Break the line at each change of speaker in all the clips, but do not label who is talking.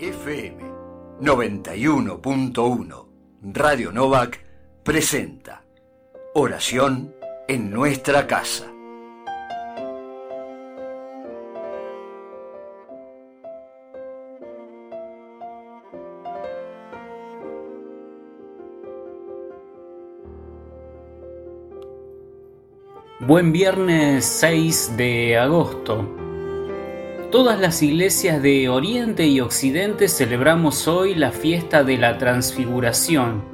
FM 91.1 Radio Novak presenta Oración en nuestra casa.
Buen viernes 6 de agosto. Todas las iglesias de Oriente y Occidente celebramos hoy la fiesta de la transfiguración,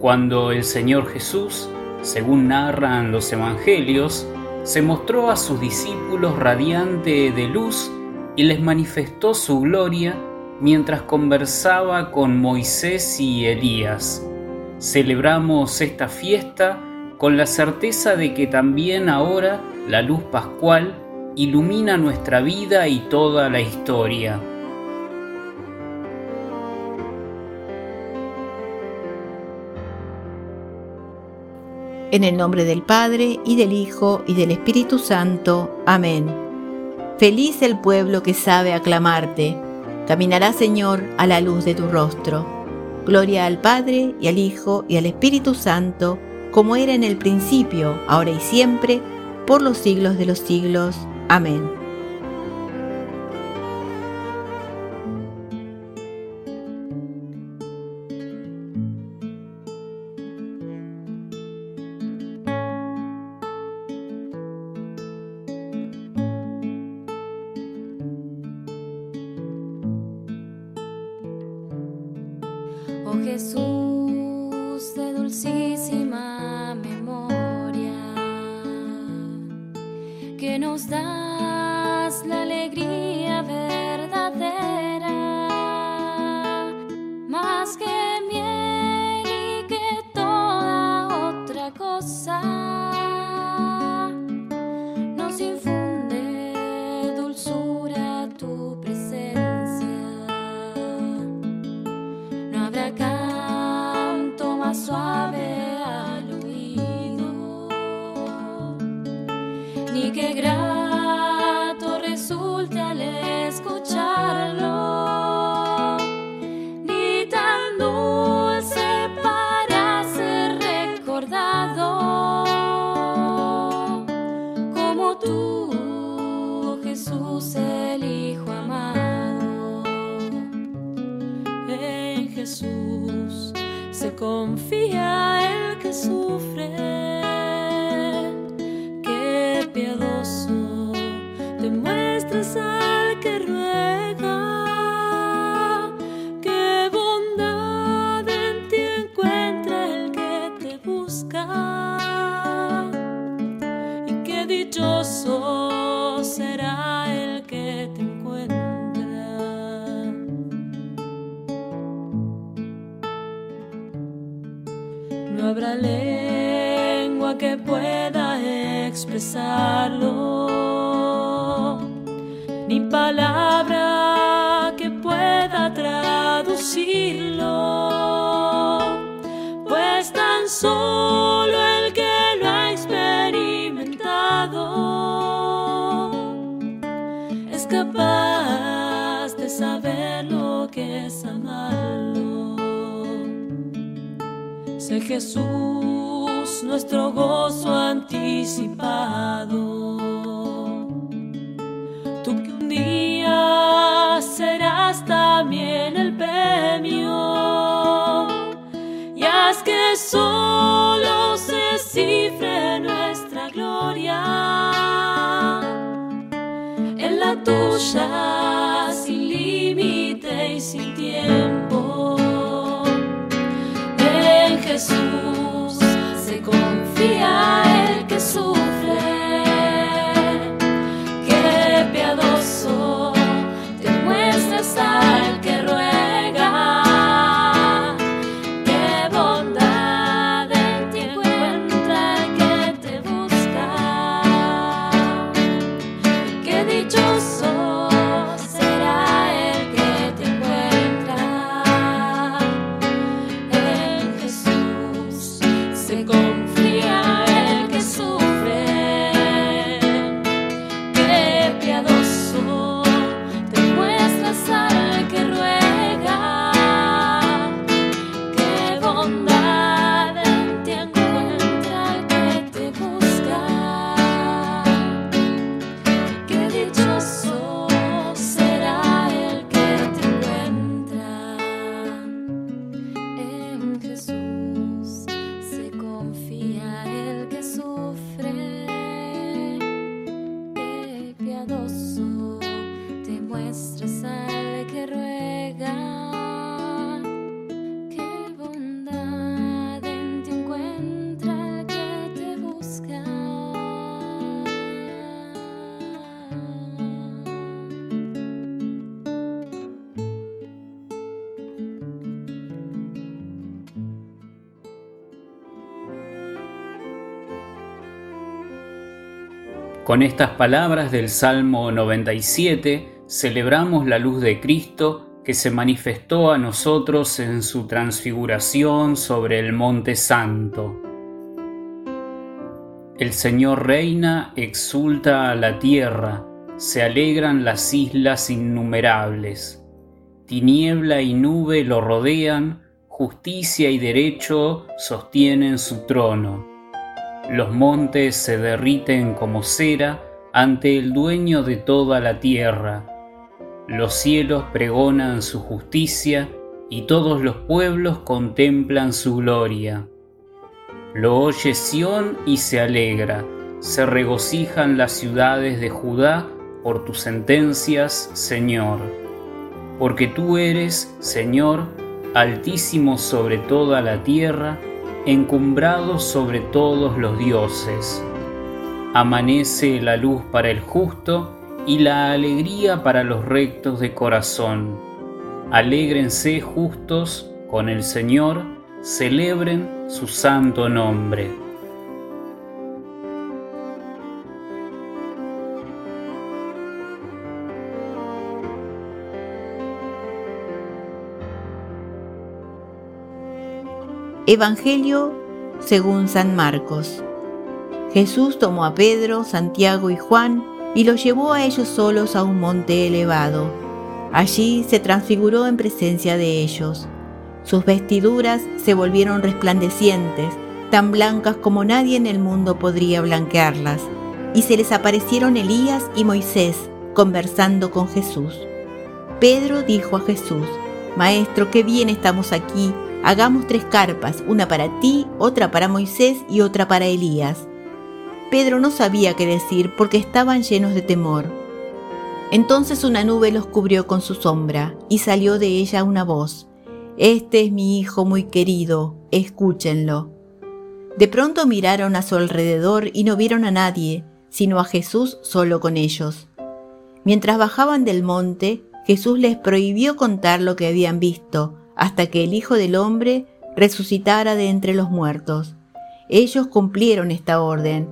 cuando el Señor Jesús, según narran los evangelios, se mostró a sus discípulos radiante de luz y les manifestó su gloria mientras conversaba con Moisés y Elías. Celebramos esta fiesta con la certeza de que también ahora la luz pascual ilumina nuestra vida y toda la historia.
En el nombre del Padre, y del Hijo, y del Espíritu Santo. Amén. Feliz el pueblo que sabe aclamarte. Caminará, Señor, a la luz de tu rostro. Gloria al Padre, y al Hijo, y al Espíritu Santo, como era en el principio, ahora y siempre, por los siglos de los siglos. Amén.
Que nos das la alegría verdadera, No habrá lengua que pueda expresarlo, ni palabra que pueda traducirlo, pues tan solo el que lo ha experimentado es capaz Jesús nuestro gozo anticipado. Tú que un día serás también el premio. Y haz que solo se cifre nuestra gloria en la tuya
Con estas palabras del Salmo 97 celebramos la luz de Cristo que se manifestó a nosotros en su transfiguración sobre el Monte Santo. El Señor reina, exulta a la tierra, se alegran las islas innumerables. Tiniebla y nube lo rodean, justicia y derecho sostienen su trono. Los montes se derriten como cera ante el dueño de toda la tierra. Los cielos pregonan su justicia y todos los pueblos contemplan su gloria. Lo oye Sión y se alegra, se regocijan las ciudades de Judá por tus sentencias, Señor. Porque tú eres, Señor, altísimo sobre toda la tierra, encumbrado sobre todos los dioses. Amanece la luz para el justo y la alegría para los rectos de corazón. Alégrense justos con el Señor, celebren su santo nombre.
Evangelio según San Marcos. Jesús tomó a Pedro, Santiago y Juan y los llevó a ellos solos a un monte elevado. Allí se transfiguró en presencia de ellos. Sus vestiduras se volvieron resplandecientes, tan blancas como nadie en el mundo podría blanquearlas, y se les aparecieron Elías y Moisés conversando con Jesús. Pedro dijo a Jesús, Maestro, qué bien estamos aquí Hagamos tres carpas, una para ti, otra para Moisés y otra para Elías. Pedro no sabía qué decir porque estaban llenos de temor. Entonces una nube los cubrió con su sombra y salió de ella una voz. Este es mi hijo muy querido, escúchenlo. De pronto miraron a su alrededor y no vieron a nadie, sino a Jesús solo con ellos. Mientras bajaban del monte, Jesús les prohibió contar lo que habían visto, hasta que el Hijo del Hombre resucitara de entre los muertos. Ellos cumplieron esta orden,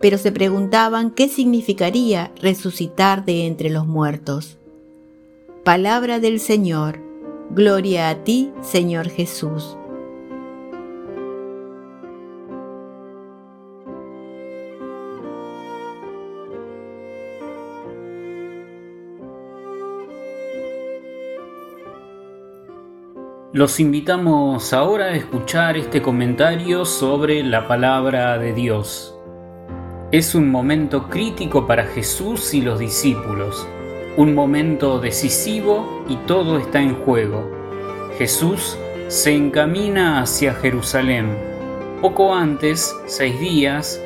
pero se preguntaban qué significaría resucitar de entre los muertos. Palabra del Señor. Gloria a ti, Señor Jesús.
Los invitamos ahora a escuchar este comentario sobre la palabra de Dios. Es un momento crítico para Jesús y los discípulos, un momento decisivo y todo está en juego. Jesús se encamina hacia Jerusalén. Poco antes, seis días,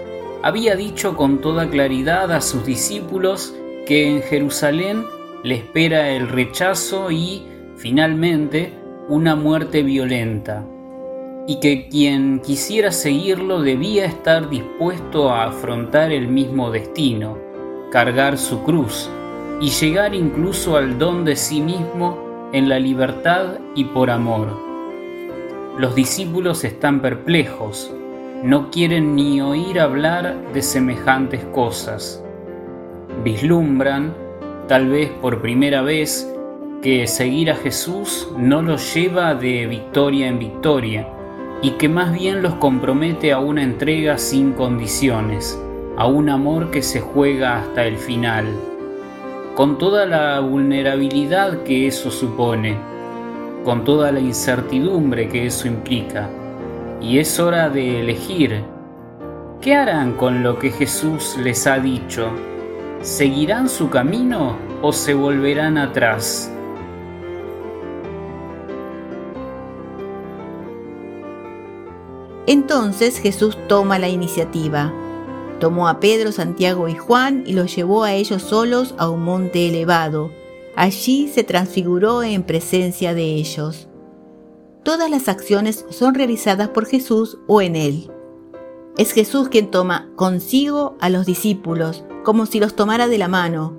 había dicho con toda claridad a sus discípulos que en Jerusalén le espera el rechazo y, finalmente, una muerte violenta, y que quien quisiera seguirlo debía estar dispuesto a afrontar el mismo destino, cargar su cruz y llegar incluso al don de sí mismo en la libertad y por amor. Los discípulos están perplejos, no quieren ni oír hablar de semejantes cosas. Vislumbran, tal vez por primera vez, que seguir a Jesús no los lleva de victoria en victoria y que más bien los compromete a una entrega sin condiciones, a un amor que se juega hasta el final, con toda la vulnerabilidad que eso supone, con toda la incertidumbre que eso implica. Y es hora de elegir. ¿Qué harán con lo que Jesús les ha dicho? ¿Seguirán su camino o se volverán atrás?
Entonces Jesús toma la iniciativa. Tomó a Pedro, Santiago y Juan y los llevó a ellos solos a un monte elevado. Allí se transfiguró en presencia de ellos. Todas las acciones son realizadas por Jesús o en Él. Es Jesús quien toma consigo a los discípulos, como si los tomara de la mano,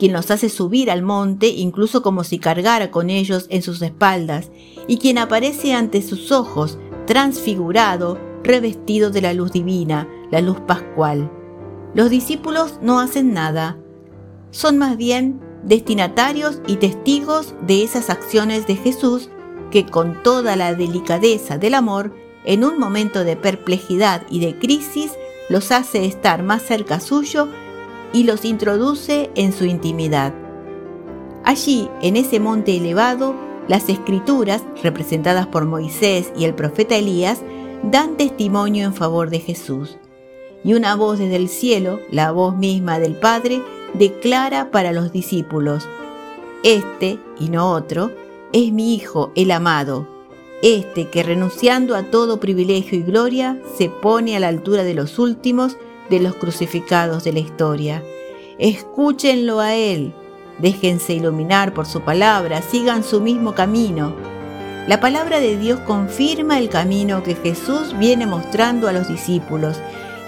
quien los hace subir al monte incluso como si cargara con ellos en sus espaldas, y quien aparece ante sus ojos transfigurado, revestido de la luz divina, la luz pascual. Los discípulos no hacen nada, son más bien destinatarios y testigos de esas acciones de Jesús que con toda la delicadeza del amor, en un momento de perplejidad y de crisis, los hace estar más cerca suyo y los introduce en su intimidad. Allí, en ese monte elevado, las escrituras, representadas por Moisés y el profeta Elías, dan testimonio en favor de Jesús. Y una voz desde el cielo, la voz misma del Padre, declara para los discípulos, Este, y no otro, es mi Hijo el amado, este que renunciando a todo privilegio y gloria, se pone a la altura de los últimos de los crucificados de la historia. Escúchenlo a Él, déjense iluminar por su palabra, sigan su mismo camino. La palabra de Dios confirma el camino que Jesús viene mostrando a los discípulos,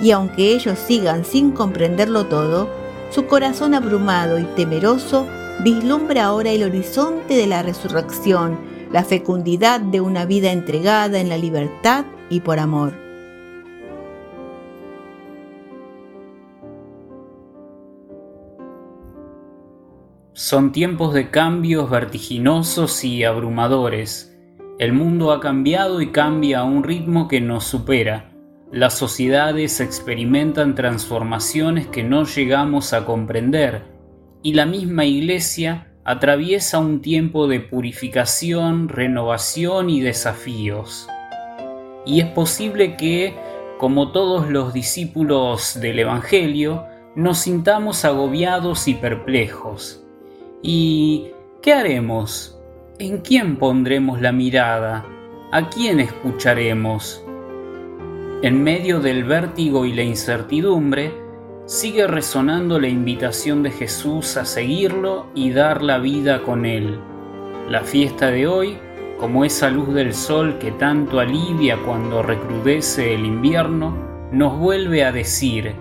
y aunque ellos sigan sin comprenderlo todo, su corazón abrumado y temeroso vislumbra ahora el horizonte de la resurrección, la fecundidad de una vida entregada en la libertad y por amor.
Son tiempos de cambios vertiginosos y abrumadores. El mundo ha cambiado y cambia a un ritmo que nos supera. Las sociedades experimentan transformaciones que no llegamos a comprender y la misma Iglesia atraviesa un tiempo de purificación, renovación y desafíos. Y es posible que, como todos los discípulos del Evangelio, nos sintamos agobiados y perplejos. ¿Y qué haremos? ¿En quién pondremos la mirada? ¿A quién escucharemos? En medio del vértigo y la incertidumbre, sigue resonando la invitación de Jesús a seguirlo y dar la vida con Él. La fiesta de hoy, como esa luz del sol que tanto alivia cuando recrudece el invierno, nos vuelve a decir,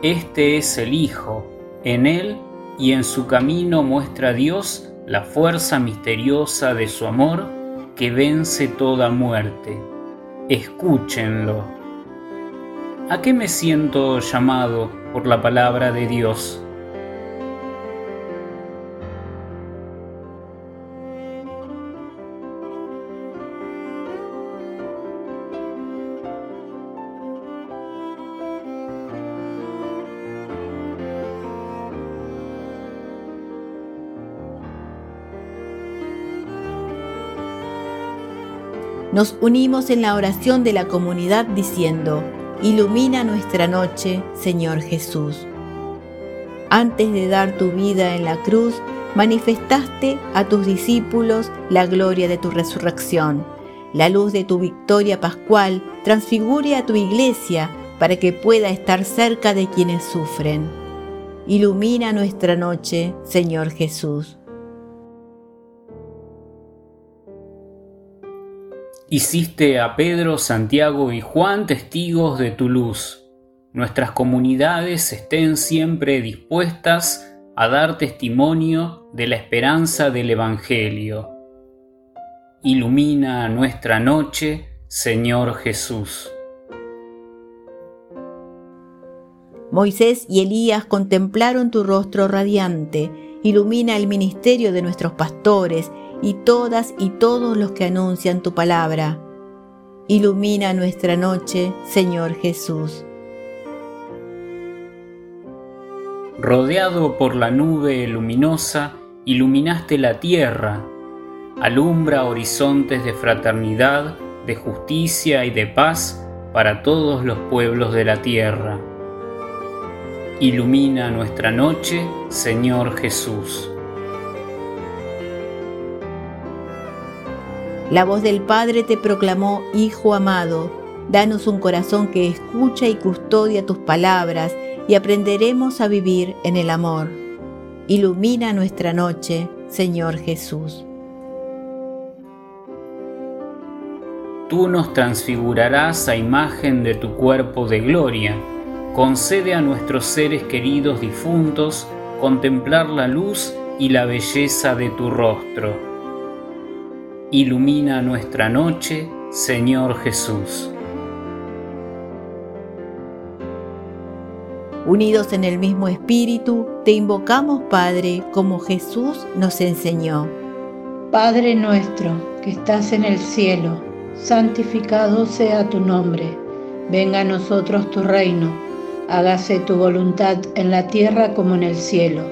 este es el Hijo, en Él y en su camino muestra Dios la fuerza misteriosa de su amor que vence toda muerte. Escúchenlo. ¿A qué me siento llamado por la palabra de Dios?
Nos unimos en la oración de la comunidad diciendo, Ilumina nuestra noche, Señor Jesús. Antes de dar tu vida en la cruz, manifestaste a tus discípulos la gloria de tu resurrección. La luz de tu victoria pascual transfigure a tu iglesia para que pueda estar cerca de quienes sufren. Ilumina nuestra noche, Señor Jesús.
Hiciste a Pedro, Santiago y Juan testigos de tu luz. Nuestras comunidades estén siempre dispuestas a dar testimonio de la esperanza del Evangelio. Ilumina nuestra noche, Señor Jesús.
Moisés y Elías contemplaron tu rostro radiante. Ilumina el ministerio de nuestros pastores y todas y todos los que anuncian tu palabra. Ilumina nuestra noche, Señor Jesús.
Rodeado por la nube luminosa, iluminaste la tierra. Alumbra horizontes de fraternidad, de justicia y de paz para todos los pueblos de la tierra. Ilumina nuestra noche, Señor Jesús.
La voz del Padre te proclamó, Hijo amado, danos un corazón que escucha y custodia tus palabras y aprenderemos a vivir en el amor. Ilumina nuestra noche, Señor Jesús.
Tú nos transfigurarás a imagen de tu cuerpo de gloria. Concede a nuestros seres queridos difuntos contemplar la luz y la belleza de tu rostro Ilumina nuestra noche, Señor Jesús.
Unidos en el mismo espíritu, te invocamos, Padre, como Jesús nos enseñó.
Padre nuestro, que estás en el cielo, santificado sea tu nombre. Venga a nosotros tu reino. Hágase tu voluntad en la tierra como en el cielo.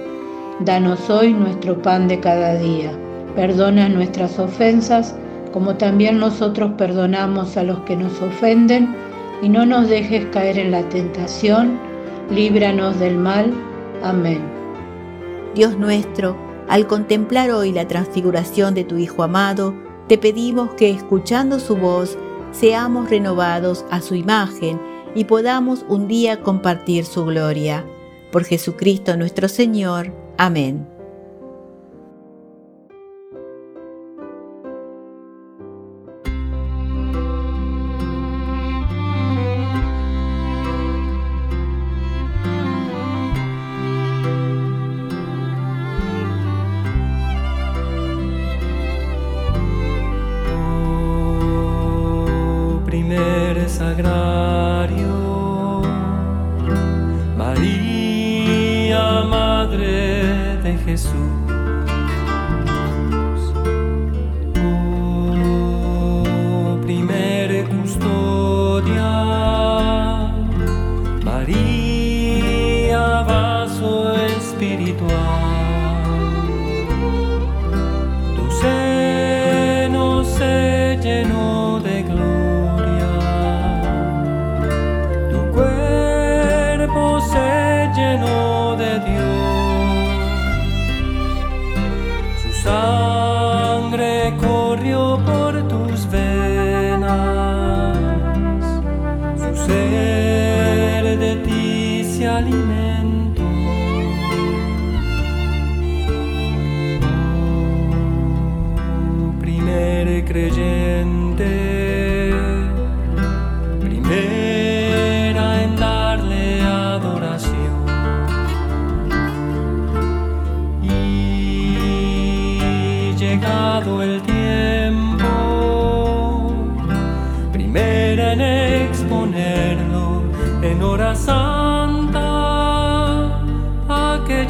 Danos hoy nuestro pan de cada día. Perdona nuestras ofensas, como también nosotros perdonamos a los que nos ofenden, y no nos dejes caer en la tentación, líbranos del mal. Amén.
Dios nuestro, al contemplar hoy la transfiguración de tu Hijo amado, te pedimos que escuchando su voz, seamos renovados a su imagen y podamos un día compartir su gloria. Por Jesucristo nuestro Señor. Amén. sagrada.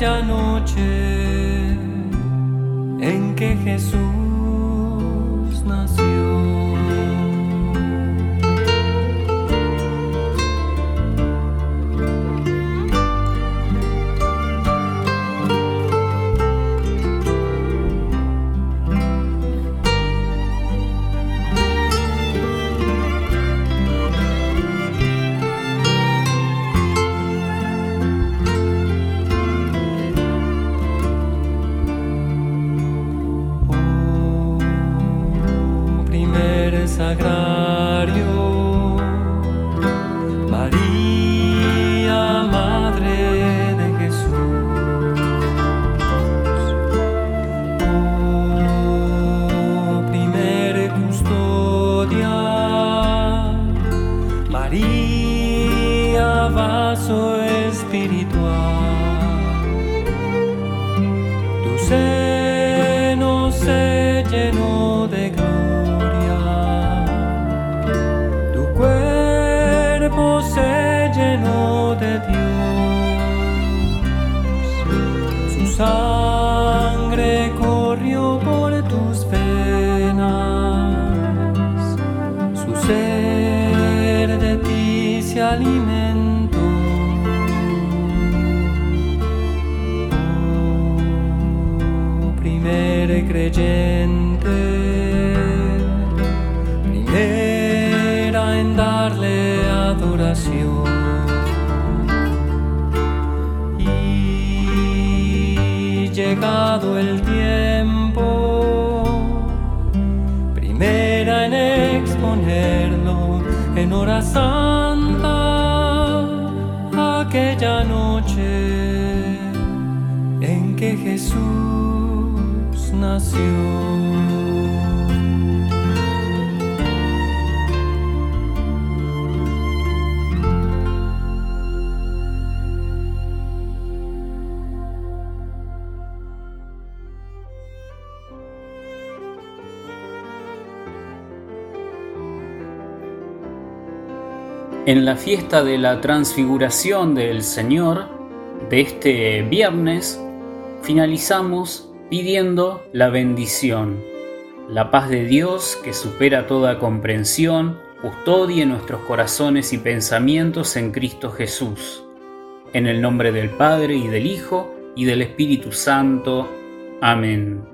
aquella noche en que Jesús alimento. Oh, primer creyente. Jesús nació.
En la fiesta de la transfiguración del Señor, de este viernes finalizamos pidiendo la bendición. La paz de Dios, que supera toda comprensión, custodie nuestros corazones y pensamientos en Cristo Jesús. En el nombre del Padre y del Hijo y del Espíritu Santo. Amén.